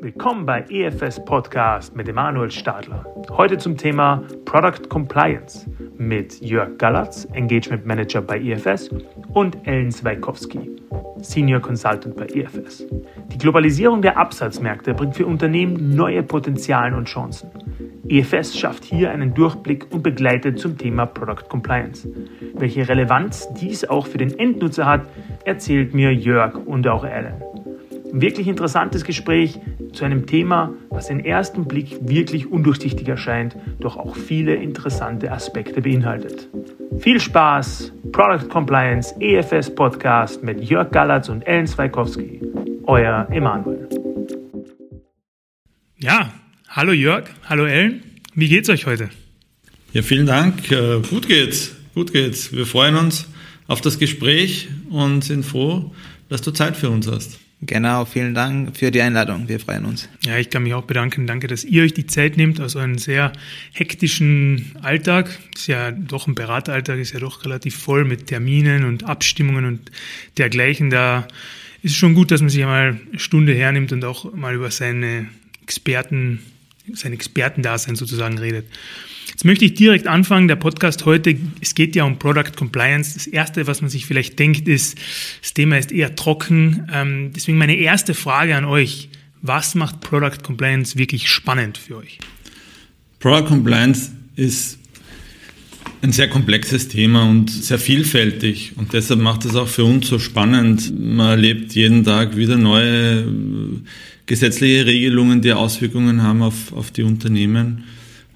Willkommen bei EFS Podcast mit Emanuel Stadler. Heute zum Thema Product Compliance mit Jörg Galatz, Engagement Manager bei EFS und Ellen Zweikowski, Senior Consultant bei EFS. Die Globalisierung der Absatzmärkte bringt für Unternehmen neue Potenziale und Chancen. EFS schafft hier einen Durchblick und begleitet zum Thema Product Compliance. Welche Relevanz dies auch für den Endnutzer hat, erzählt mir Jörg und auch Ellen. Ein wirklich interessantes Gespräch zu einem Thema, was den ersten Blick wirklich undurchsichtig erscheint, doch auch viele interessante Aspekte beinhaltet. Viel Spaß, Product Compliance EFS Podcast mit Jörg Gallatz und Ellen Zweikowski. Euer Emanuel. Ja, hallo Jörg, hallo Ellen. Wie geht's euch heute? Ja, vielen Dank. Äh, gut geht's. Gut geht's. Wir freuen uns auf das Gespräch und sind froh, dass du Zeit für uns hast. Genau, vielen Dank für die Einladung. Wir freuen uns. Ja, ich kann mich auch bedanken. Danke, dass ihr euch die Zeit nehmt aus einem sehr hektischen Alltag. Ist ja doch ein Berateralltag, ist ja doch relativ voll mit Terminen und Abstimmungen und dergleichen. Da ist es schon gut, dass man sich einmal eine Stunde hernimmt und auch mal über seine Experten, sein Expertendasein sozusagen redet. Jetzt möchte ich direkt anfangen. Der Podcast heute, es geht ja um Product Compliance. Das Erste, was man sich vielleicht denkt, ist, das Thema ist eher trocken. Ähm, deswegen meine erste Frage an euch. Was macht Product Compliance wirklich spannend für euch? Product Compliance ist ein sehr komplexes Thema und sehr vielfältig und deshalb macht es auch für uns so spannend. Man erlebt jeden Tag wieder neue gesetzliche Regelungen, die Auswirkungen haben auf, auf die Unternehmen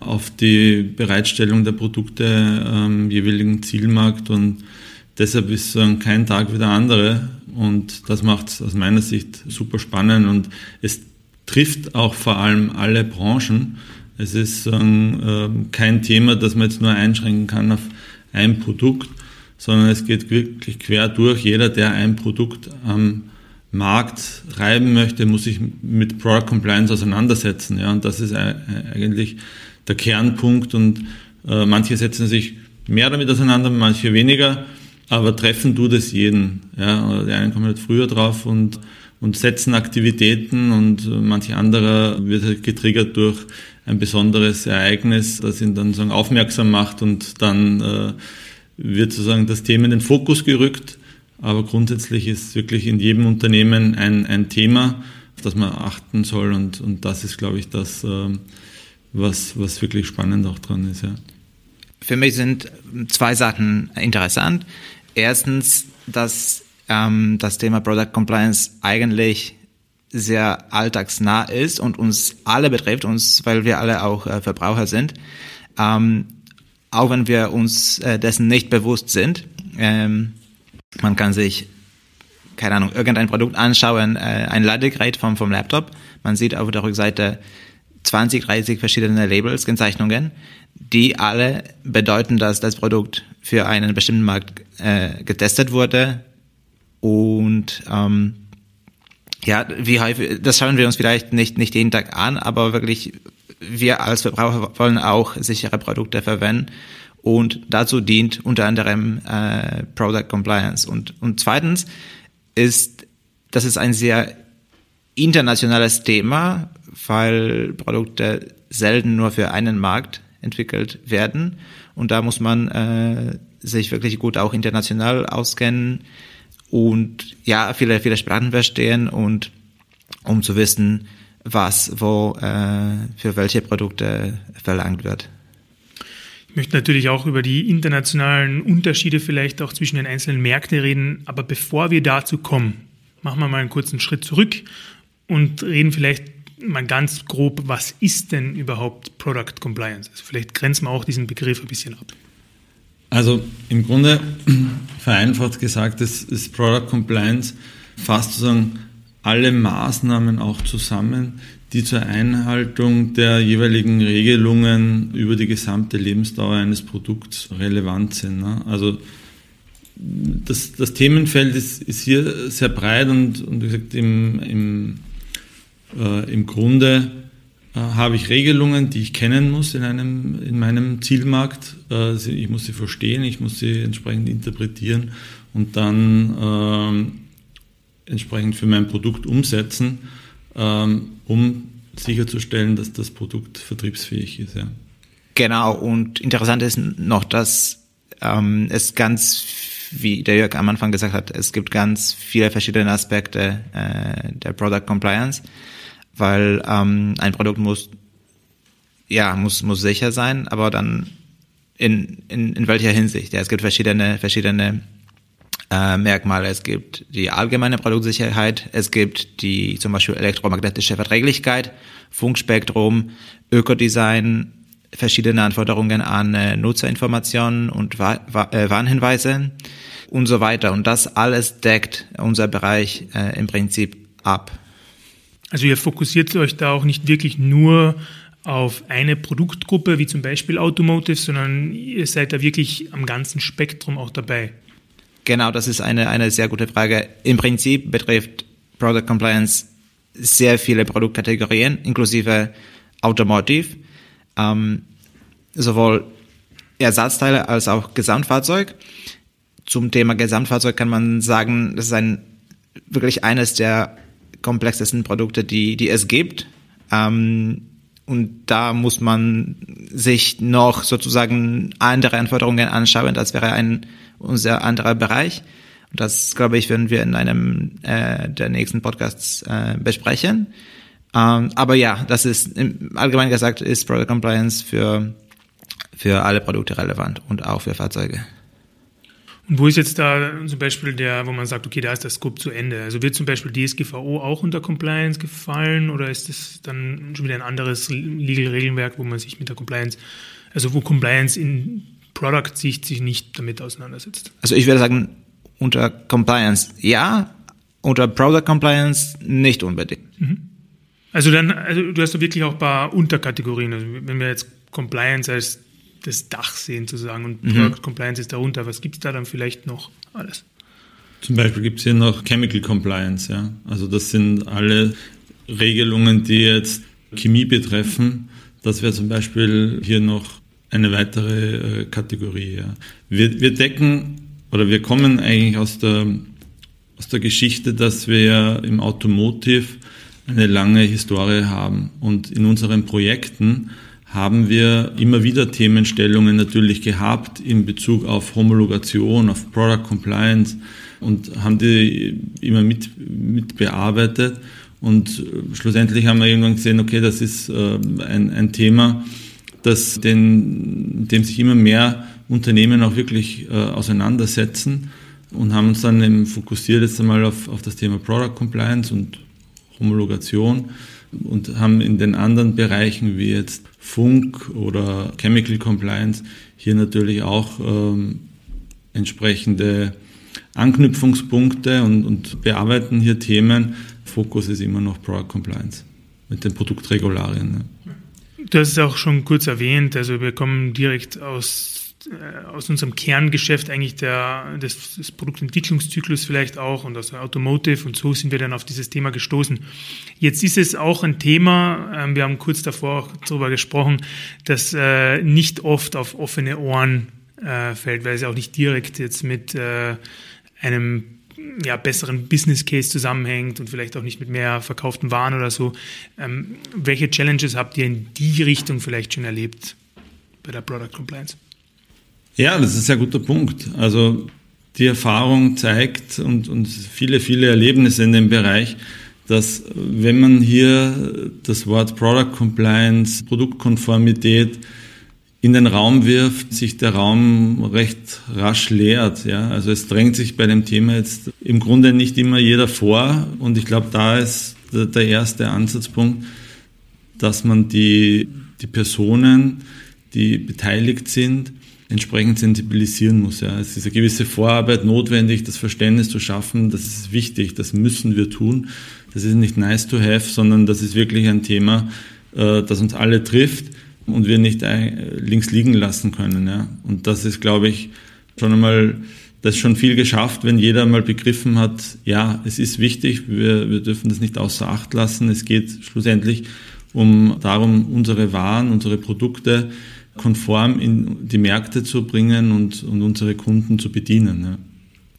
auf die Bereitstellung der Produkte am jeweiligen Zielmarkt und deshalb ist kein Tag wie der andere und das macht es aus meiner Sicht super spannend und es trifft auch vor allem alle Branchen. Es ist ähm, kein Thema, das man jetzt nur einschränken kann auf ein Produkt, sondern es geht wirklich quer durch. Jeder, der ein Produkt am Markt reiben möchte, muss sich mit Product Compliance auseinandersetzen. Ja, und das ist eigentlich der Kernpunkt und äh, manche setzen sich mehr damit auseinander, manche weniger, aber treffen tut es jeden. Ja? Die einen kommen halt früher drauf und, und setzen Aktivitäten und manche anderer wird halt getriggert durch ein besonderes Ereignis, das ihn dann sozusagen aufmerksam macht und dann äh, wird sozusagen das Thema in den Fokus gerückt. Aber grundsätzlich ist wirklich in jedem Unternehmen ein, ein Thema, auf das man achten soll und, und das ist, glaube ich, das, äh, was, was wirklich spannend auch dran ist. Ja. Für mich sind zwei Sachen interessant. Erstens, dass ähm, das Thema Product Compliance eigentlich sehr alltagsnah ist und uns alle betrifft, uns, weil wir alle auch äh, Verbraucher sind. Ähm, auch wenn wir uns äh, dessen nicht bewusst sind. Ähm, man kann sich, keine Ahnung, irgendein Produkt anschauen, äh, ein Ladegerät vom, vom Laptop. Man sieht auf der Rückseite 20, 30 verschiedene Labels, Kennzeichnungen, die alle bedeuten, dass das Produkt für einen bestimmten Markt äh, getestet wurde. Und ähm, ja, wie häufig, das schauen wir uns vielleicht nicht, nicht jeden Tag an, aber wirklich, wir als Verbraucher wollen auch sichere Produkte verwenden. Und dazu dient unter anderem äh, Product Compliance. Und, und zweitens ist, das ist ein sehr internationales Thema, weil Produkte selten nur für einen Markt entwickelt werden. Und da muss man äh, sich wirklich gut auch international auskennen und ja, viele, viele Sprachen verstehen und um zu wissen, was wo äh, für welche Produkte verlangt wird. Möchte natürlich auch über die internationalen Unterschiede vielleicht auch zwischen den einzelnen Märkten reden, aber bevor wir dazu kommen, machen wir mal einen kurzen Schritt zurück und reden vielleicht mal ganz grob, was ist denn überhaupt Product Compliance? Also vielleicht grenzen wir auch diesen Begriff ein bisschen ab. Also im Grunde, vereinfacht gesagt, ist, ist Product Compliance fast sozusagen alle Maßnahmen auch zusammen, die zur Einhaltung der jeweiligen Regelungen über die gesamte Lebensdauer eines Produkts relevant sind. Ne? Also das, das Themenfeld ist, ist hier sehr breit und, und wie gesagt, im, im äh, Im Grunde äh, habe ich Regelungen, die ich kennen muss in, einem, in meinem Zielmarkt. Äh, ich muss sie verstehen, ich muss sie entsprechend interpretieren und dann ähm, entsprechend für mein Produkt umsetzen, ähm, um sicherzustellen, dass das Produkt vertriebsfähig ist. Ja. Genau, und interessant ist noch, dass ähm, es ganz, wie der Jörg am Anfang gesagt hat, es gibt ganz viele verschiedene Aspekte äh, der Product Compliance, weil ähm, ein Produkt muss ja muss muss sicher sein, aber dann in, in, in welcher Hinsicht? Ja, es gibt verschiedene verschiedene äh, Merkmale. Es gibt die allgemeine Produktsicherheit, es gibt die zum Beispiel elektromagnetische Verträglichkeit, Funkspektrum, Ökodesign, verschiedene Anforderungen an äh, Nutzerinformationen und Wa Wa äh, Warnhinweise und so weiter. Und das alles deckt unser Bereich äh, im Prinzip ab. Also ihr fokussiert euch da auch nicht wirklich nur auf eine Produktgruppe, wie zum Beispiel Automotive, sondern ihr seid da wirklich am ganzen Spektrum auch dabei. Genau, das ist eine, eine sehr gute Frage. Im Prinzip betrifft Product Compliance sehr viele Produktkategorien, inklusive Automotive, ähm, sowohl Ersatzteile als auch Gesamtfahrzeug. Zum Thema Gesamtfahrzeug kann man sagen, das ist ein wirklich eines der komplexesten Produkte, die, die es gibt. Ähm, und da muss man sich noch sozusagen andere Anforderungen anschauen. Das wäre ein unser anderer Bereich. Und das, glaube ich, werden wir in einem äh, der nächsten Podcasts äh, besprechen. Ähm, aber ja, das ist allgemein gesagt ist Product Compliance für für alle Produkte relevant und auch für Fahrzeuge. Und wo ist jetzt da zum Beispiel der, wo man sagt, okay, da ist der Scope zu Ende? Also wird zum Beispiel DSGVO auch unter Compliance gefallen oder ist das dann schon wieder ein anderes Legal-Regelwerk, wo man sich mit der Compliance, also wo Compliance in Product-Sicht sich nicht damit auseinandersetzt? Also ich würde sagen, unter Compliance ja, unter Product Compliance nicht unbedingt. Mhm. Also dann, also du hast da wirklich auch ein paar Unterkategorien. Also wenn wir jetzt Compliance als das Dach sehen sozusagen und mhm. Product Compliance ist darunter. Was gibt es da dann vielleicht noch alles? Zum Beispiel gibt es hier noch Chemical Compliance, ja. Also das sind alle Regelungen, die jetzt Chemie betreffen. Das wäre zum Beispiel hier noch eine weitere äh, Kategorie. Ja. Wir, wir decken oder wir kommen eigentlich aus der, aus der Geschichte, dass wir im Automotive eine lange Historie haben und in unseren Projekten haben wir immer wieder Themenstellungen natürlich gehabt in Bezug auf Homologation, auf Product Compliance und haben die immer mit, mit bearbeitet. Und schlussendlich haben wir irgendwann gesehen, okay, das ist äh, ein, ein Thema, das den, dem sich immer mehr Unternehmen auch wirklich äh, auseinandersetzen und haben uns dann eben fokussiert jetzt einmal auf, auf das Thema Product Compliance und Homologation und haben in den anderen Bereichen wie jetzt Funk oder Chemical Compliance hier natürlich auch ähm, entsprechende Anknüpfungspunkte und, und bearbeiten hier Themen. Fokus ist immer noch Product Compliance mit den Produktregularien. Ne? Du hast es auch schon kurz erwähnt, also wir kommen direkt aus äh, aus unserem Kerngeschäft eigentlich der, des, des, Produktentwicklungszyklus vielleicht auch und aus der Automotive und so sind wir dann auf dieses Thema gestoßen. Jetzt ist es auch ein Thema, äh, wir haben kurz davor auch darüber gesprochen, das äh, nicht oft auf offene Ohren äh, fällt, weil es auch nicht direkt jetzt mit äh, einem ja, besseren Business Case zusammenhängt und vielleicht auch nicht mit mehr verkauften Waren oder so. Ähm, welche Challenges habt ihr in die Richtung vielleicht schon erlebt bei der Product Compliance? Ja, das ist ein sehr guter Punkt. Also die Erfahrung zeigt und, und viele, viele Erlebnisse in dem Bereich, dass wenn man hier das Wort Product Compliance, Produktkonformität in den Raum wirft, sich der Raum recht rasch leert. Ja? Also es drängt sich bei dem Thema jetzt im Grunde nicht immer jeder vor und ich glaube, da ist der erste Ansatzpunkt, dass man die, die Personen, die beteiligt sind, entsprechend sensibilisieren muss. Ja. Es ist eine gewisse Vorarbeit notwendig, das Verständnis zu schaffen, das ist wichtig, das müssen wir tun. Das ist nicht nice to have, sondern das ist wirklich ein Thema, äh, das uns alle trifft und wir nicht links liegen lassen können. Ja. Und das ist, glaube ich, schon einmal, das ist schon viel geschafft, wenn jeder mal begriffen hat, ja, es ist wichtig, wir, wir dürfen das nicht außer Acht lassen. Es geht schlussendlich um darum, unsere Waren, unsere Produkte konform in die Märkte zu bringen und, und unsere Kunden zu bedienen. Ja.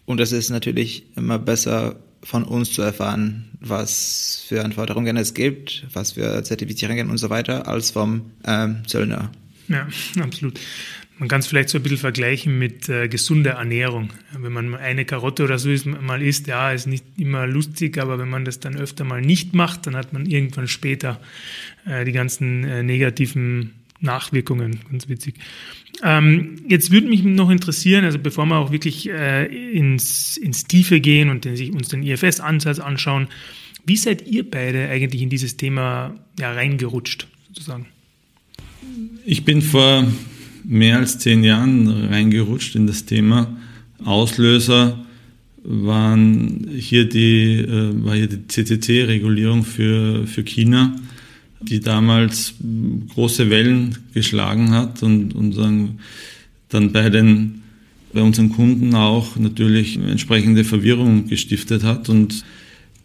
Und es ist natürlich immer besser von uns zu erfahren, was für Anforderungen es gibt, was für Zertifizierungen und so weiter, als vom ähm, Zöllner. Ja, absolut. Man kann es vielleicht so ein bisschen vergleichen mit äh, gesunder Ernährung. Wenn man eine Karotte oder so ist, mal isst, ja, ist nicht immer lustig, aber wenn man das dann öfter mal nicht macht, dann hat man irgendwann später äh, die ganzen äh, negativen Nachwirkungen. Ganz witzig. Ähm, jetzt würde mich noch interessieren, also bevor wir auch wirklich äh, ins, ins Tiefe gehen und den, sich, uns den IFS-Ansatz anschauen, wie seid ihr beide eigentlich in dieses Thema ja, reingerutscht, sozusagen? Ich bin vor mehr als zehn Jahren reingerutscht in das Thema. Auslöser waren hier die, äh, war hier die CCC-Regulierung für, für China, die damals große Wellen geschlagen hat und, und dann bei den bei unseren Kunden auch natürlich entsprechende Verwirrung gestiftet hat. Und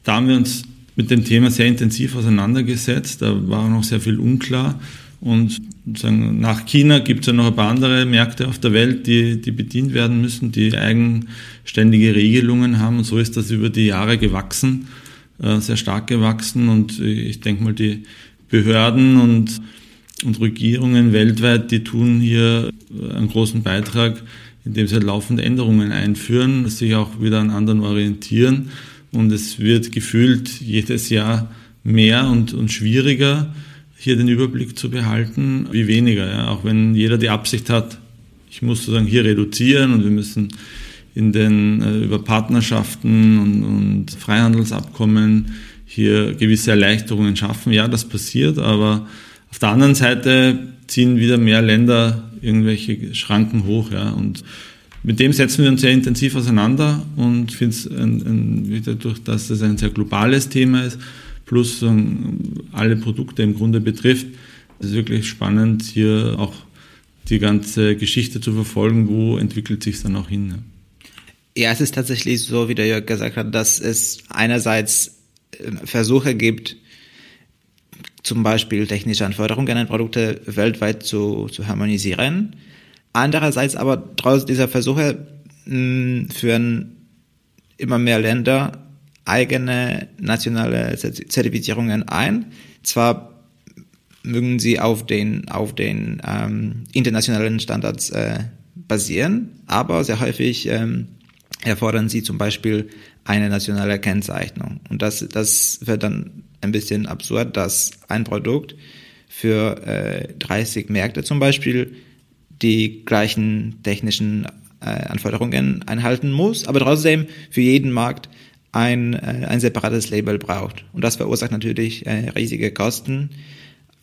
da haben wir uns mit dem Thema sehr intensiv auseinandergesetzt. Da war noch sehr viel unklar. Und sagen, nach China gibt es ja noch ein paar andere Märkte auf der Welt, die, die bedient werden müssen, die eigenständige Regelungen haben. Und so ist das über die Jahre gewachsen, äh, sehr stark gewachsen. Und ich denke mal, die Behörden und, und Regierungen weltweit, die tun hier einen großen Beitrag, indem sie halt laufende Änderungen einführen, sich auch wieder an anderen orientieren. Und es wird gefühlt jedes Jahr mehr und, und schwieriger hier den Überblick zu behalten, wie weniger. Ja? Auch wenn jeder die Absicht hat, ich muss sozusagen hier reduzieren und wir müssen in den äh, über Partnerschaften und, und Freihandelsabkommen hier gewisse Erleichterungen schaffen. Ja, das passiert, aber auf der anderen Seite ziehen wieder mehr Länder irgendwelche Schranken hoch. Ja, und mit dem setzen wir uns sehr intensiv auseinander und finde es wieder durch, dass es ein sehr globales Thema ist, plus alle Produkte im Grunde betrifft. Es ist wirklich spannend, hier auch die ganze Geschichte zu verfolgen, wo entwickelt sich dann auch hin. Ne? Ja, es ist tatsächlich so, wie der Jörg gesagt hat, dass es einerseits Versuche gibt, zum Beispiel technische Anforderungen an Produkte weltweit zu, zu harmonisieren. Andererseits aber trotz dieser Versuche mh, führen immer mehr Länder eigene nationale Zertifizierungen ein. Zwar mögen sie auf den, auf den ähm, internationalen Standards äh, basieren, aber sehr häufig ähm, erfordern sie zum Beispiel eine nationale Kennzeichnung. Und das, das wird dann ein bisschen absurd, dass ein Produkt für äh, 30 Märkte zum Beispiel die gleichen technischen äh, Anforderungen einhalten muss, aber trotzdem für jeden Markt ein, äh, ein separates Label braucht. Und das verursacht natürlich äh, riesige Kosten,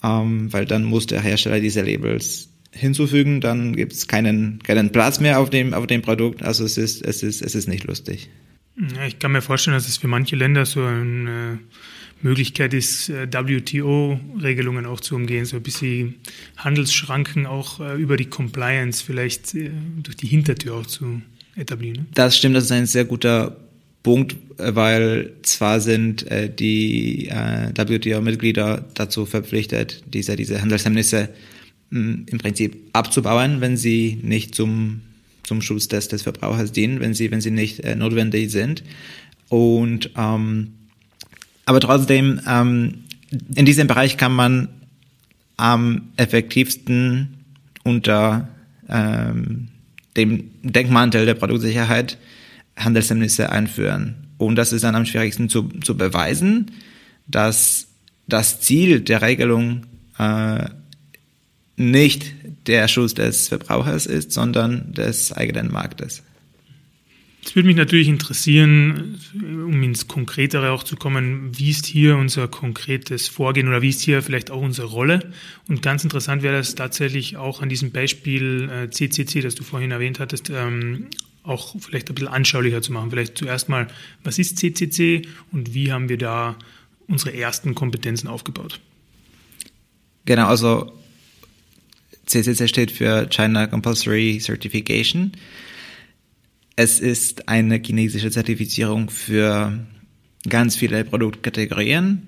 ähm, weil dann muss der Hersteller diese Labels hinzufügen, dann gibt es keinen, keinen Platz mehr auf dem, auf dem Produkt. Also es ist, es ist, es ist nicht lustig. Ja, ich kann mir vorstellen, dass es für manche Länder so eine Möglichkeit ist, äh, WTO-Regelungen auch zu umgehen, so ein bisschen Handelsschranken auch äh, über die Compliance vielleicht äh, durch die Hintertür auch zu etablieren. Das stimmt, das ist ein sehr guter Punkt, äh, weil zwar sind äh, die äh, WTO-Mitglieder dazu verpflichtet, diese, diese Handelshemmnisse hm, im Prinzip abzubauen, wenn sie nicht zum, zum Schutz des, des Verbrauchers dienen, wenn sie, wenn sie nicht äh, notwendig sind. Und ähm, aber trotzdem, ähm, in diesem Bereich kann man am effektivsten unter ähm, dem Denkmantel der Produktsicherheit Handelshemmnisse einführen. Und das ist dann am schwierigsten zu, zu beweisen, dass das Ziel der Regelung äh, nicht der Schutz des Verbrauchers ist, sondern des eigenen Marktes. Es würde mich natürlich interessieren, um ins Konkretere auch zu kommen, wie ist hier unser konkretes Vorgehen oder wie ist hier vielleicht auch unsere Rolle? Und ganz interessant wäre das tatsächlich auch an diesem Beispiel äh, CCC, das du vorhin erwähnt hattest, ähm, auch vielleicht ein bisschen anschaulicher zu machen. Vielleicht zuerst mal, was ist CCC und wie haben wir da unsere ersten Kompetenzen aufgebaut? Genau, also CCC steht für China Compulsory Certification. Es ist eine chinesische Zertifizierung für ganz viele Produktkategorien,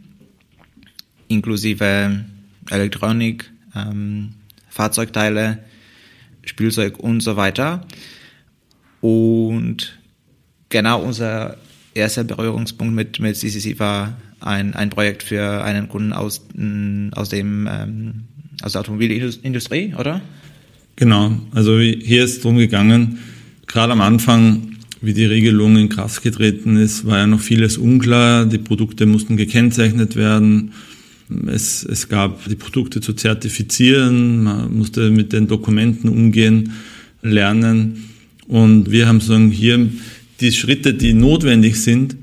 inklusive Elektronik, ähm, Fahrzeugteile, Spielzeug und so weiter. Und genau unser erster Berührungspunkt mit, mit CCC war ein, ein Projekt für einen Kunden aus, aus dem, ähm, der Automobilindustrie, oder? Genau. Also hier ist es darum gegangen, gerade am Anfang, wie die Regelung in Kraft getreten ist, war ja noch vieles unklar. Die Produkte mussten gekennzeichnet werden. Es, es gab die Produkte zu zertifizieren. Man musste mit den Dokumenten umgehen, lernen. Und wir haben sagen, hier die Schritte, die notwendig sind,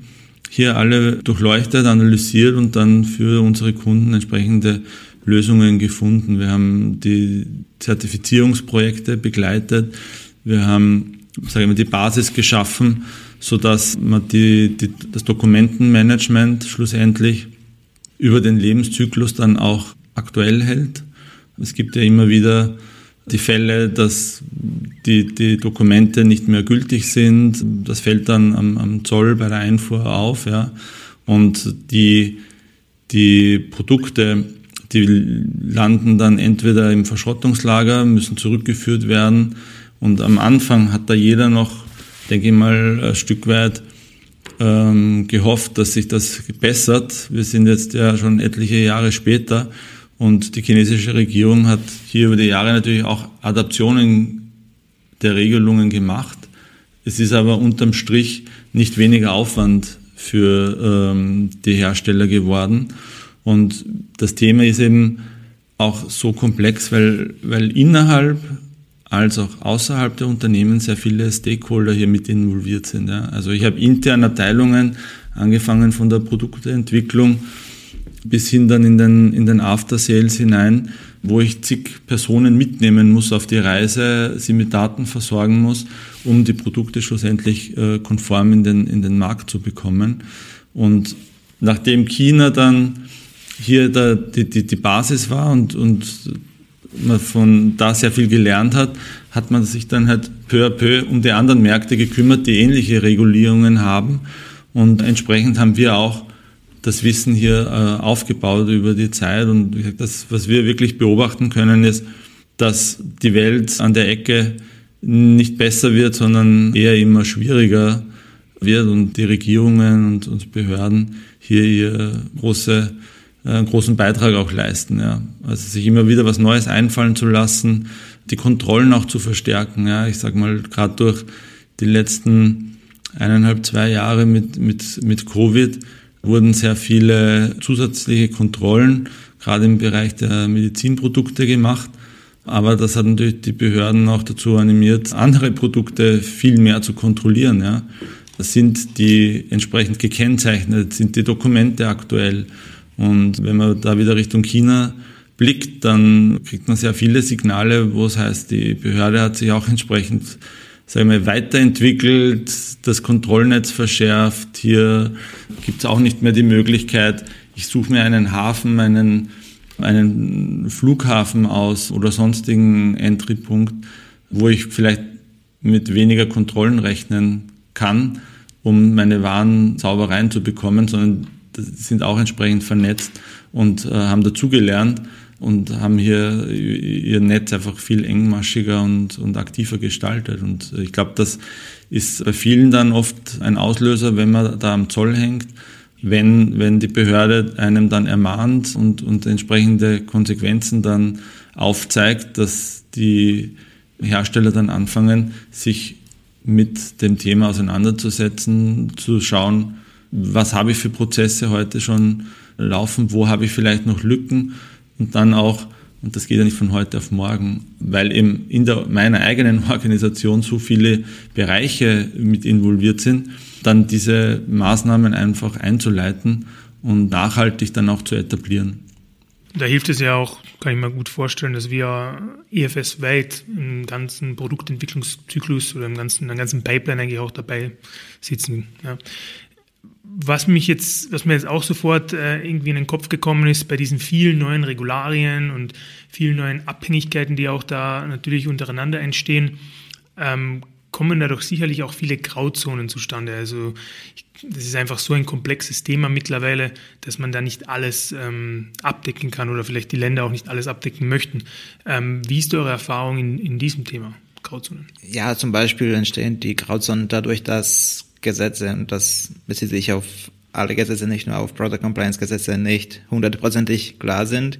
hier alle durchleuchtet, analysiert und dann für unsere Kunden entsprechende Lösungen gefunden. Wir haben die Zertifizierungsprojekte begleitet. Wir haben, sage ich mal, die Basis geschaffen, so dass man die, die, das Dokumentenmanagement schlussendlich über den Lebenszyklus dann auch aktuell hält. Es gibt ja immer wieder die Fälle, dass die, die Dokumente nicht mehr gültig sind. Das fällt dann am, am Zoll bei der Einfuhr auf. Ja. Und die, die Produkte, die landen dann entweder im Verschrottungslager, müssen zurückgeführt werden. Und am Anfang hat da jeder noch, denke ich mal, ein Stück weit ähm, gehofft, dass sich das bessert. Wir sind jetzt ja schon etliche Jahre später und die chinesische Regierung hat hier über die Jahre natürlich auch Adaptionen der Regelungen gemacht. Es ist aber unterm Strich nicht weniger Aufwand für ähm, die Hersteller geworden. Und das Thema ist eben auch so komplex, weil, weil innerhalb als auch außerhalb der Unternehmen sehr viele Stakeholder hier mit involviert sind. Ja. Also ich habe interne Abteilungen, angefangen von der Produktentwicklung bis hin dann in den, in den After Sales hinein, wo ich zig Personen mitnehmen muss auf die Reise, sie mit Daten versorgen muss, um die Produkte schlussendlich äh, konform in den, in den Markt zu bekommen. Und nachdem China dann hier der, die, die, die Basis war und, und man von da sehr viel gelernt hat, hat man sich dann halt peu à peu um die anderen Märkte gekümmert, die ähnliche Regulierungen haben. Und entsprechend haben wir auch das Wissen hier äh, aufgebaut über die Zeit. Und das, was wir wirklich beobachten können, ist, dass die Welt an der Ecke nicht besser wird, sondern eher immer schwieriger wird und die Regierungen und, und Behörden hier ihr große, einen großen Beitrag auch leisten. Ja. Also sich immer wieder was Neues einfallen zu lassen, die Kontrollen auch zu verstärken. Ja. Ich sage mal, gerade durch die letzten eineinhalb, zwei Jahre mit, mit, mit Covid wurden sehr viele zusätzliche Kontrollen, gerade im Bereich der Medizinprodukte gemacht. Aber das hat natürlich die Behörden auch dazu animiert, andere Produkte viel mehr zu kontrollieren. Ja. Sind die entsprechend gekennzeichnet? Sind die Dokumente aktuell? Und wenn man da wieder Richtung China blickt, dann kriegt man sehr viele Signale, wo es heißt, die Behörde hat sich auch entsprechend sagen wir, weiterentwickelt, das Kontrollnetz verschärft. Hier gibt es auch nicht mehr die Möglichkeit, ich suche mir einen Hafen, einen, einen Flughafen aus oder sonstigen Entry-Punkt, wo ich vielleicht mit weniger Kontrollen rechnen kann, um meine Waren sauber reinzubekommen, sondern sind auch entsprechend vernetzt und äh, haben dazugelernt und haben hier ihr Netz einfach viel engmaschiger und, und aktiver gestaltet. Und ich glaube, das ist bei vielen dann oft ein Auslöser, wenn man da am Zoll hängt, wenn, wenn die Behörde einem dann ermahnt und, und entsprechende Konsequenzen dann aufzeigt, dass die Hersteller dann anfangen, sich mit dem Thema auseinanderzusetzen, zu schauen, was habe ich für Prozesse heute schon laufen, wo habe ich vielleicht noch Lücken und dann auch, und das geht ja nicht von heute auf morgen, weil eben in der, meiner eigenen Organisation so viele Bereiche mit involviert sind, dann diese Maßnahmen einfach einzuleiten und nachhaltig dann auch zu etablieren. Da hilft es ja auch, kann ich mir gut vorstellen, dass wir EFS weit im ganzen Produktentwicklungszyklus oder im ganzen, in ganzen Pipeline eigentlich auch dabei sitzen. Ja was mich jetzt, was mir jetzt auch sofort äh, irgendwie in den Kopf gekommen ist, bei diesen vielen neuen Regularien und vielen neuen Abhängigkeiten, die auch da natürlich untereinander entstehen, ähm, kommen dadurch sicherlich auch viele Grauzonen zustande. Also ich, das ist einfach so ein komplexes Thema mittlerweile, dass man da nicht alles ähm, abdecken kann oder vielleicht die Länder auch nicht alles abdecken möchten. Ähm, wie ist eure Erfahrung in, in diesem Thema? Grauzonen? Ja, zum Beispiel entstehen die Grauzonen dadurch, dass Gesetze, und das bezieht sich auf alle Gesetze, nicht nur auf Product Compliance Gesetze, nicht hundertprozentig klar sind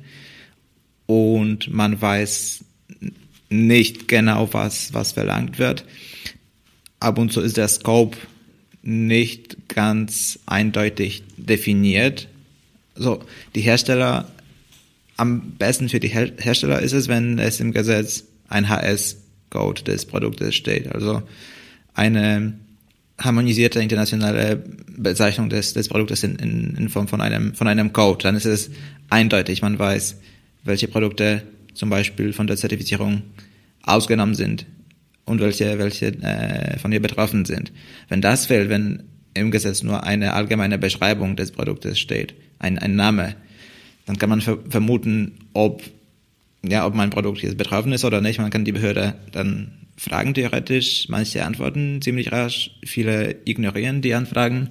und man weiß nicht genau, was, was verlangt wird. Ab und zu ist der Scope nicht ganz eindeutig definiert. So, die Hersteller, am besten für die Hersteller ist es, wenn es im Gesetz ein HS-Code des Produktes steht. Also eine harmonisierte internationale Bezeichnung des, des Produktes in, in, in Form von einem, von einem Code. Dann ist es eindeutig. Man weiß, welche Produkte zum Beispiel von der Zertifizierung ausgenommen sind und welche, welche äh, von ihr betroffen sind. Wenn das fehlt, wenn im Gesetz nur eine allgemeine Beschreibung des Produktes steht, ein, ein Name, dann kann man vermuten, ob, ja, ob mein Produkt jetzt betroffen ist oder nicht. Man kann die Behörde dann fragen theoretisch, manche antworten ziemlich rasch, viele ignorieren die Anfragen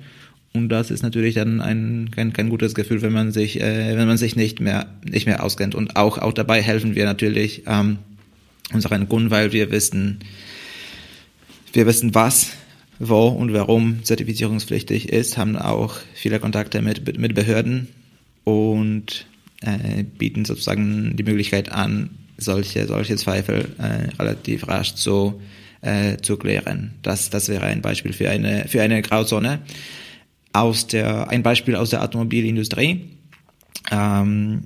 und das ist natürlich dann ein kein, kein gutes Gefühl, wenn man sich äh, wenn man sich nicht mehr nicht mehr auskennt und auch auch dabei helfen wir natürlich ähm, unseren Kunden, weil wir wissen wir wissen was wo und warum zertifizierungspflichtig ist, haben auch viele Kontakte mit mit Behörden und äh, bieten sozusagen die Möglichkeit an, solche, solche Zweifel äh, relativ rasch zu, äh, zu klären. Das, das wäre ein Beispiel für eine, für eine Grauzone. Aus der, ein Beispiel aus der Automobilindustrie. Ähm,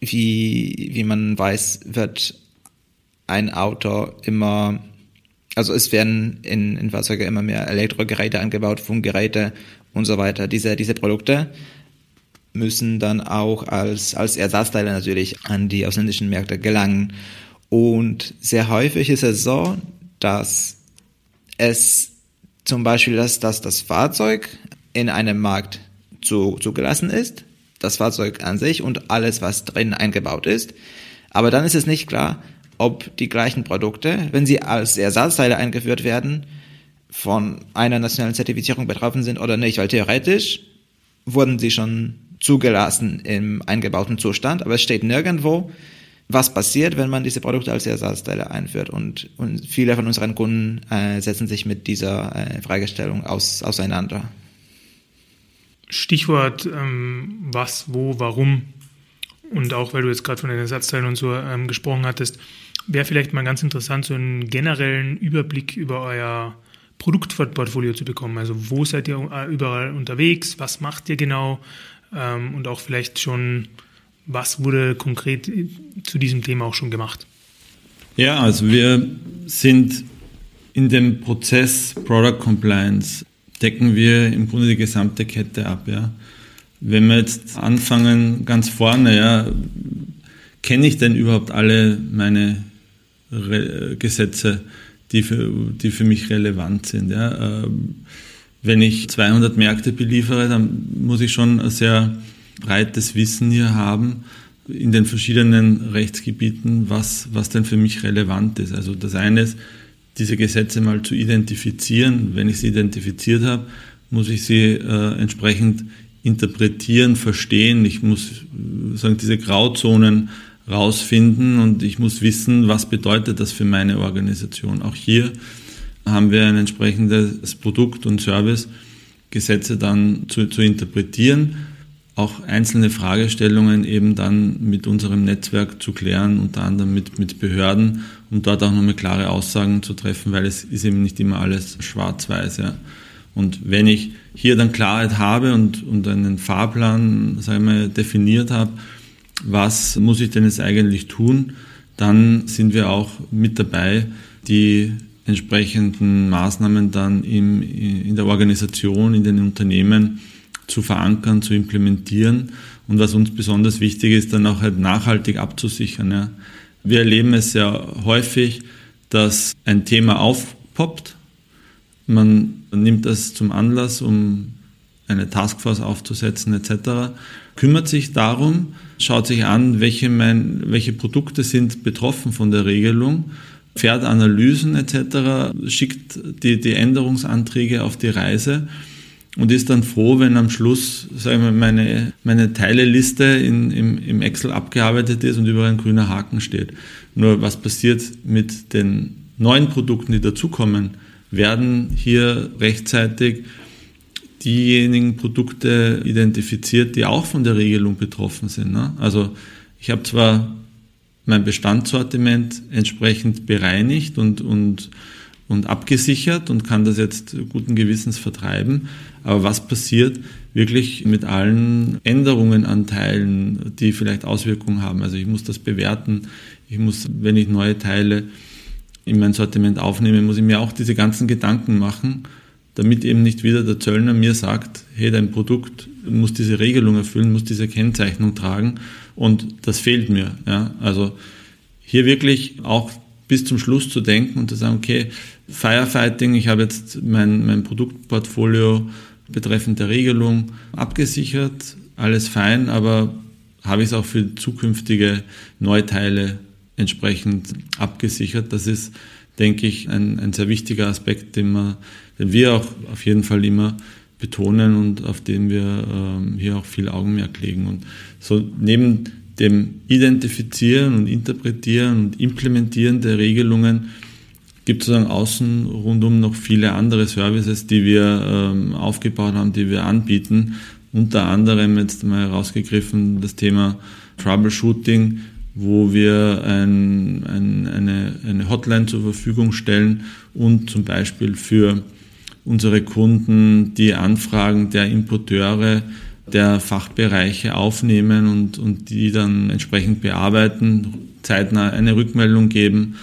wie, wie man weiß, wird ein Auto immer, also es werden in, in Fahrzeuge immer mehr Elektrogeräte angebaut, Funkgeräte und so weiter. Diese, diese Produkte müssen dann auch als, als Ersatzteile natürlich an die ausländischen Märkte gelangen. Und sehr häufig ist es so, dass es zum Beispiel, dass, dass das Fahrzeug in einem Markt zu, zugelassen ist, das Fahrzeug an sich und alles, was drin eingebaut ist. Aber dann ist es nicht klar, ob die gleichen Produkte, wenn sie als Ersatzteile eingeführt werden, von einer nationalen Zertifizierung betroffen sind oder nicht, weil theoretisch wurden sie schon zugelassen im eingebauten Zustand, aber es steht nirgendwo, was passiert, wenn man diese Produkte als Ersatzteile einführt. Und, und viele von unseren Kunden äh, setzen sich mit dieser äh, Fragestellung aus, auseinander. Stichwort ähm, was, wo, warum und auch weil du jetzt gerade von den Ersatzteilen und so ähm, gesprochen hattest, wäre vielleicht mal ganz interessant, so einen generellen Überblick über euer Produktportfolio zu bekommen. Also wo seid ihr äh, überall unterwegs? Was macht ihr genau? Ähm, und auch vielleicht schon, was wurde konkret zu diesem Thema auch schon gemacht? Ja, also wir sind in dem Prozess Product Compliance decken wir im Grunde die gesamte Kette ab. Ja. Wenn wir jetzt anfangen ganz vorne, ja, kenne ich denn überhaupt alle meine Re Gesetze, die für, die für mich relevant sind? Ja? Ähm, wenn ich 200 Märkte beliefere, dann muss ich schon ein sehr breites Wissen hier haben in den verschiedenen Rechtsgebieten, was, was denn für mich relevant ist. Also das eine ist, diese Gesetze mal zu identifizieren. Wenn ich sie identifiziert habe, muss ich sie äh, entsprechend interpretieren, verstehen. Ich muss äh, sagen, diese Grauzonen rausfinden und ich muss wissen, was bedeutet das für meine Organisation. Auch hier haben wir ein entsprechendes Produkt und Service, Gesetze dann zu, zu interpretieren, auch einzelne Fragestellungen eben dann mit unserem Netzwerk zu klären, unter anderem mit, mit Behörden, um dort auch nochmal klare Aussagen zu treffen, weil es ist eben nicht immer alles schwarz-weiß. Ja. Und wenn ich hier dann Klarheit habe und, und einen Fahrplan sagen wir, definiert habe, was muss ich denn jetzt eigentlich tun, dann sind wir auch mit dabei, die entsprechenden Maßnahmen dann im, in der Organisation, in den Unternehmen zu verankern, zu implementieren und was uns besonders wichtig ist, dann auch halt nachhaltig abzusichern. Ja. Wir erleben es ja häufig, dass ein Thema aufpoppt, man nimmt das zum Anlass, um eine Taskforce aufzusetzen etc., kümmert sich darum, schaut sich an, welche, mein, welche Produkte sind betroffen von der Regelung fährt Analysen etc., schickt die, die Änderungsanträge auf die Reise und ist dann froh, wenn am Schluss sagen wir, meine, meine Teileliste in, im, im Excel abgearbeitet ist und überall ein grüner Haken steht. Nur was passiert mit den neuen Produkten, die dazukommen, werden hier rechtzeitig diejenigen Produkte identifiziert, die auch von der Regelung betroffen sind. Ne? Also ich habe zwar mein Bestandssortiment entsprechend bereinigt und, und, und abgesichert und kann das jetzt guten Gewissens vertreiben, aber was passiert wirklich mit allen Änderungen an Teilen, die vielleicht Auswirkungen haben? Also ich muss das bewerten, ich muss, wenn ich neue Teile in mein Sortiment aufnehme, muss ich mir auch diese ganzen Gedanken machen, damit eben nicht wieder der Zöllner mir sagt, hey, dein Produkt muss diese Regelung erfüllen, muss diese Kennzeichnung tragen und das fehlt mir. Ja? Also hier wirklich auch bis zum Schluss zu denken und zu sagen, okay, Firefighting, ich habe jetzt mein, mein Produktportfolio betreffend der Regelung abgesichert, alles fein, aber habe ich es auch für zukünftige Neuteile entsprechend abgesichert. Das ist, denke ich, ein, ein sehr wichtiger Aspekt, den, wir, den wir auch auf jeden Fall immer betonen und auf den wir ähm, hier auch viel Augenmerk legen. Und so neben dem Identifizieren und Interpretieren und Implementieren der Regelungen gibt es sozusagen außen rundum noch viele andere Services, die wir ähm, aufgebaut haben, die wir anbieten. Unter anderem jetzt mal herausgegriffen das Thema Troubleshooting, wo wir ein, ein, eine, eine Hotline zur Verfügung stellen und zum Beispiel für unsere Kunden die Anfragen der Importeure der Fachbereiche aufnehmen und, und die dann entsprechend bearbeiten, zeitnah eine Rückmeldung geben.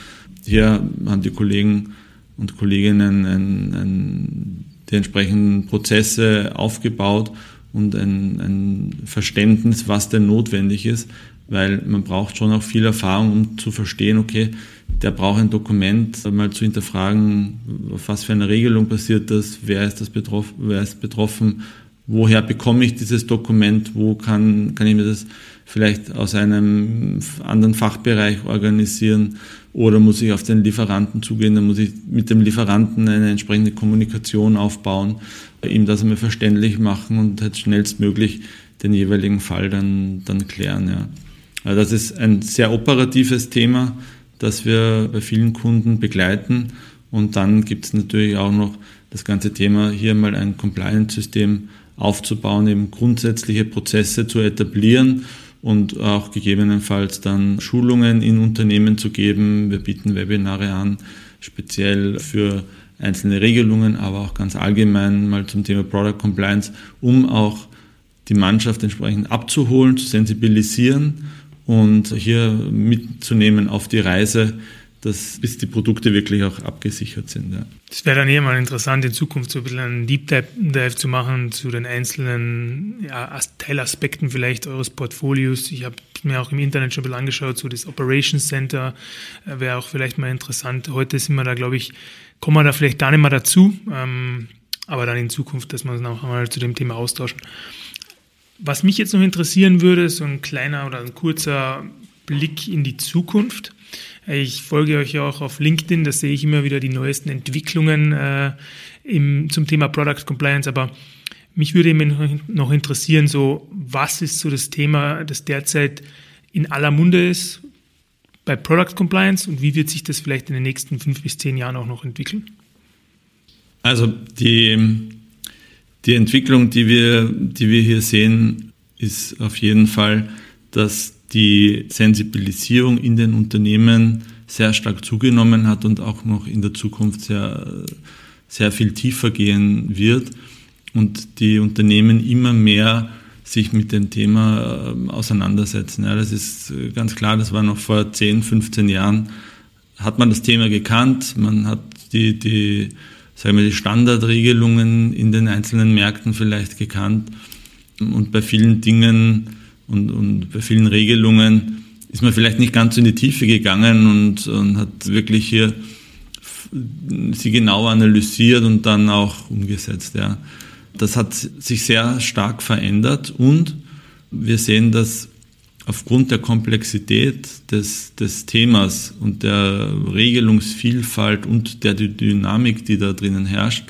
Hier haben die Kollegen und Kolleginnen ein, ein, die entsprechenden Prozesse aufgebaut und ein, ein Verständnis, was denn notwendig ist, weil man braucht schon auch viel Erfahrung, um zu verstehen, okay, der braucht ein Dokument, mal zu hinterfragen, auf was für eine Regelung passiert das, wer ist das betroffen, wer ist betroffen, woher bekomme ich dieses Dokument, wo kann, kann ich mir das vielleicht aus einem anderen Fachbereich organisieren oder muss ich auf den Lieferanten zugehen, dann muss ich mit dem Lieferanten eine entsprechende Kommunikation aufbauen, ihm das einmal verständlich machen und halt schnellstmöglich den jeweiligen Fall dann, dann klären. Ja. Also das ist ein sehr operatives Thema, das wir bei vielen Kunden begleiten. Und dann gibt es natürlich auch noch das ganze Thema, hier mal ein Compliance-System aufzubauen, eben grundsätzliche Prozesse zu etablieren und auch gegebenenfalls dann Schulungen in Unternehmen zu geben. Wir bieten Webinare an, speziell für einzelne Regelungen, aber auch ganz allgemein mal zum Thema Product Compliance, um auch die Mannschaft entsprechend abzuholen, zu sensibilisieren und hier mitzunehmen auf die Reise, dass, bis die Produkte wirklich auch abgesichert sind. Ja. Das wäre dann eher mal interessant, in Zukunft so ein bisschen einen Deep Dive zu machen zu den einzelnen ja, Teilaspekten vielleicht eures Portfolios. Ich habe mir auch im Internet schon ein bisschen angeschaut, so das Operations Center äh, wäre auch vielleicht mal interessant. Heute sind wir da, glaube ich, kommen wir da vielleicht gar nicht mehr dazu, ähm, aber dann in Zukunft, dass wir uns noch einmal zu dem Thema austauschen. Was mich jetzt noch interessieren würde, so ein kleiner oder ein kurzer Blick in die Zukunft. Ich folge euch ja auch auf LinkedIn, da sehe ich immer wieder die neuesten Entwicklungen äh, im, zum Thema Product Compliance, aber mich würde eben noch interessieren, so was ist so das Thema, das derzeit in aller Munde ist bei Product Compliance und wie wird sich das vielleicht in den nächsten fünf bis zehn Jahren auch noch entwickeln? Also die die Entwicklung, die wir, die wir hier sehen, ist auf jeden Fall, dass die Sensibilisierung in den Unternehmen sehr stark zugenommen hat und auch noch in der Zukunft sehr, sehr viel tiefer gehen wird und die Unternehmen immer mehr sich mit dem Thema ähm, auseinandersetzen. Ja, das ist ganz klar, das war noch vor 10, 15 Jahren, hat man das Thema gekannt, man hat die, die sagen wir, die Standardregelungen in den einzelnen Märkten vielleicht gekannt. Und bei vielen Dingen und, und bei vielen Regelungen ist man vielleicht nicht ganz in die Tiefe gegangen und, und hat wirklich hier sie genau analysiert und dann auch umgesetzt. Ja. Das hat sich sehr stark verändert und wir sehen, dass aufgrund der Komplexität des, des Themas und der Regelungsvielfalt und der Dynamik, die da drinnen herrscht,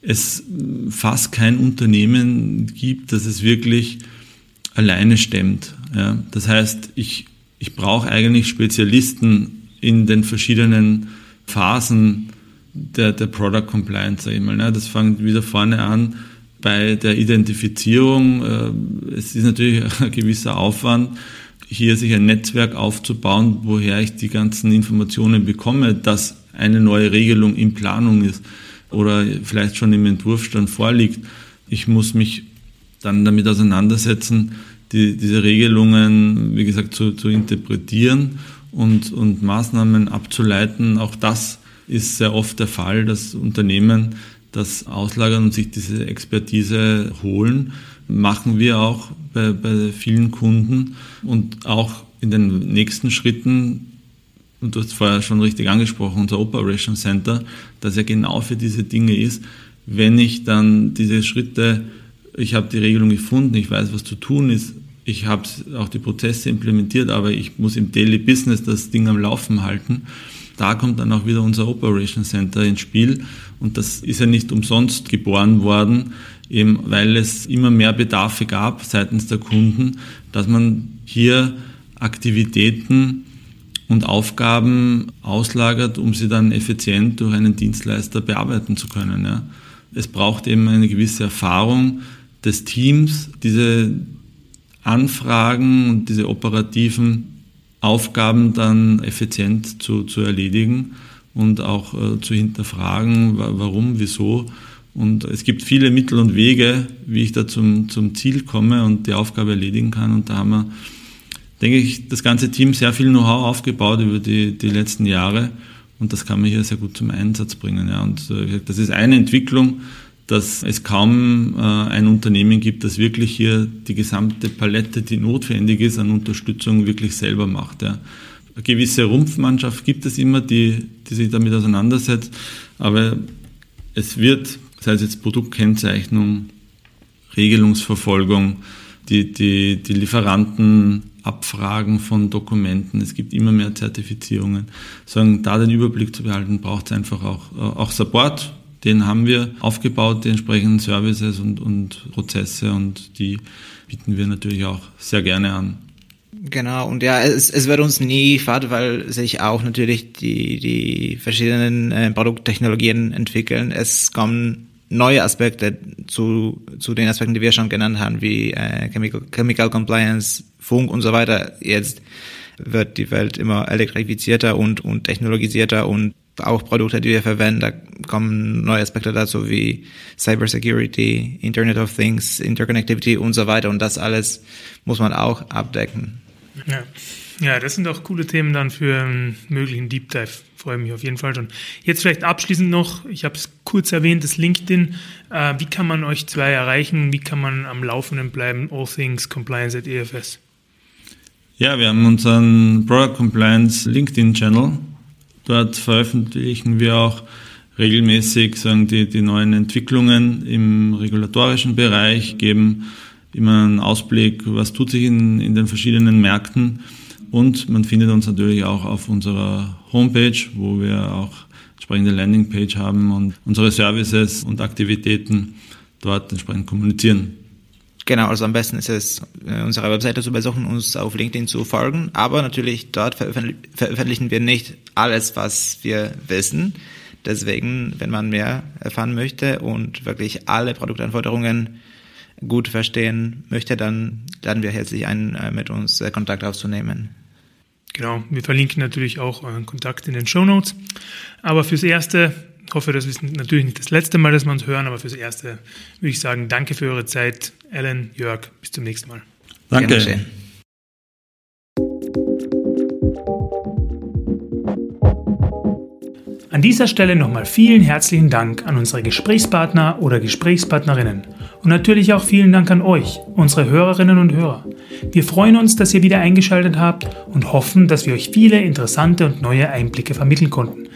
es fast kein Unternehmen gibt, das es wirklich alleine stemmt. Ja, das heißt, ich, ich brauche eigentlich Spezialisten in den verschiedenen Phasen der, der Product Compliance, sag ich mal. Ne? Das fängt wieder vorne an bei der Identifizierung. Äh, es ist natürlich ein gewisser Aufwand, hier sich ein Netzwerk aufzubauen, woher ich die ganzen Informationen bekomme, dass eine neue Regelung in Planung ist oder vielleicht schon im Entwurfstand vorliegt. Ich muss mich dann damit auseinandersetzen, die, diese Regelungen, wie gesagt, zu, zu interpretieren und, und Maßnahmen abzuleiten. Auch das ist sehr oft der Fall, dass Unternehmen das auslagern und sich diese Expertise holen. Machen wir auch bei, bei vielen Kunden und auch in den nächsten Schritten und du hast vorher schon richtig angesprochen, unser Operation Center, das ja genau für diese Dinge ist. Wenn ich dann diese Schritte, ich habe die Regelung gefunden, ich weiß, was zu tun ist, ich habe auch die Prozesse implementiert, aber ich muss im Daily Business das Ding am Laufen halten. Da kommt dann auch wieder unser Operation Center ins Spiel und das ist ja nicht umsonst geboren worden, eben weil es immer mehr Bedarfe gab seitens der Kunden, dass man hier Aktivitäten und Aufgaben auslagert, um sie dann effizient durch einen Dienstleister bearbeiten zu können. Ja. Es braucht eben eine gewisse Erfahrung des Teams, diese Anfragen und diese operativen Aufgaben dann effizient zu, zu erledigen und auch äh, zu hinterfragen, warum, wieso. Und es gibt viele Mittel und Wege, wie ich da zum, zum Ziel komme und die Aufgabe erledigen kann. Und da haben wir, denke ich, das ganze Team sehr viel Know-how aufgebaut über die, die letzten Jahre. Und das kann man hier sehr gut zum Einsatz bringen. Ja. Und äh, das ist eine Entwicklung, dass es kaum äh, ein Unternehmen gibt, das wirklich hier die gesamte Palette, die notwendig ist, an Unterstützung wirklich selber macht. Ja. Eine gewisse Rumpfmannschaft gibt es immer, die, die sich damit auseinandersetzt, aber es wird, sei es jetzt Produktkennzeichnung, Regelungsverfolgung, die, die, die Lieferanten Abfragen von Dokumenten, es gibt immer mehr Zertifizierungen. Sagen, da den Überblick zu behalten, braucht es einfach auch, äh, auch Support den haben wir aufgebaut, die entsprechenden Services und, und Prozesse und die bieten wir natürlich auch sehr gerne an. Genau, und ja, es, es wird uns nie fad, weil sich auch natürlich die, die verschiedenen äh, Produkttechnologien entwickeln. Es kommen neue Aspekte zu, zu den Aspekten, die wir schon genannt haben, wie äh, Chemical, Chemical Compliance, Funk und so weiter. Jetzt wird die Welt immer elektrifizierter und, und technologisierter und auch Produkte, die wir verwenden, da kommen neue Aspekte dazu wie Cybersecurity, Internet of Things, Interconnectivity und so weiter. Und das alles muss man auch abdecken. Ja. Ja, das sind auch coole Themen dann für einen möglichen Deep Dive. Freue mich auf jeden Fall schon. Jetzt vielleicht abschließend noch, ich habe es kurz erwähnt, das LinkedIn. Äh, wie kann man euch zwei erreichen? Wie kann man am Laufenden bleiben? All Things Compliance at EFS. Ja, wir haben unseren Product Compliance LinkedIn Channel Dort veröffentlichen wir auch regelmäßig sagen die, die neuen Entwicklungen im regulatorischen Bereich, geben immer einen Ausblick, was tut sich in, in den verschiedenen Märkten. Und man findet uns natürlich auch auf unserer Homepage, wo wir auch entsprechende Landingpage haben und unsere Services und Aktivitäten dort entsprechend kommunizieren. Genau, also am besten ist es, äh, unsere Webseite zu besuchen, uns auf LinkedIn zu folgen. Aber natürlich dort veröffentlichen wir nicht alles, was wir wissen. Deswegen, wenn man mehr erfahren möchte und wirklich alle Produktanforderungen gut verstehen möchte, dann laden wir herzlich ein, äh, mit uns äh, Kontakt aufzunehmen. Genau, wir verlinken natürlich auch euren Kontakt in den Show Notes. Aber fürs Erste hoffe, das ist natürlich nicht das letzte Mal, dass wir uns hören, aber fürs Erste würde ich sagen, danke für eure Zeit. Alan, Jörg, bis zum nächsten Mal. Danke. An dieser Stelle nochmal vielen herzlichen Dank an unsere Gesprächspartner oder Gesprächspartnerinnen und natürlich auch vielen Dank an euch, unsere Hörerinnen und Hörer. Wir freuen uns, dass ihr wieder eingeschaltet habt und hoffen, dass wir euch viele interessante und neue Einblicke vermitteln konnten.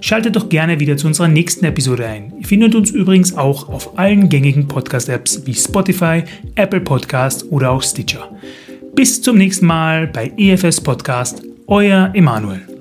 Schaltet doch gerne wieder zu unserer nächsten Episode ein. Ihr findet uns übrigens auch auf allen gängigen Podcast-Apps wie Spotify, Apple Podcast oder auch Stitcher. Bis zum nächsten Mal bei EFS Podcast, euer Emanuel.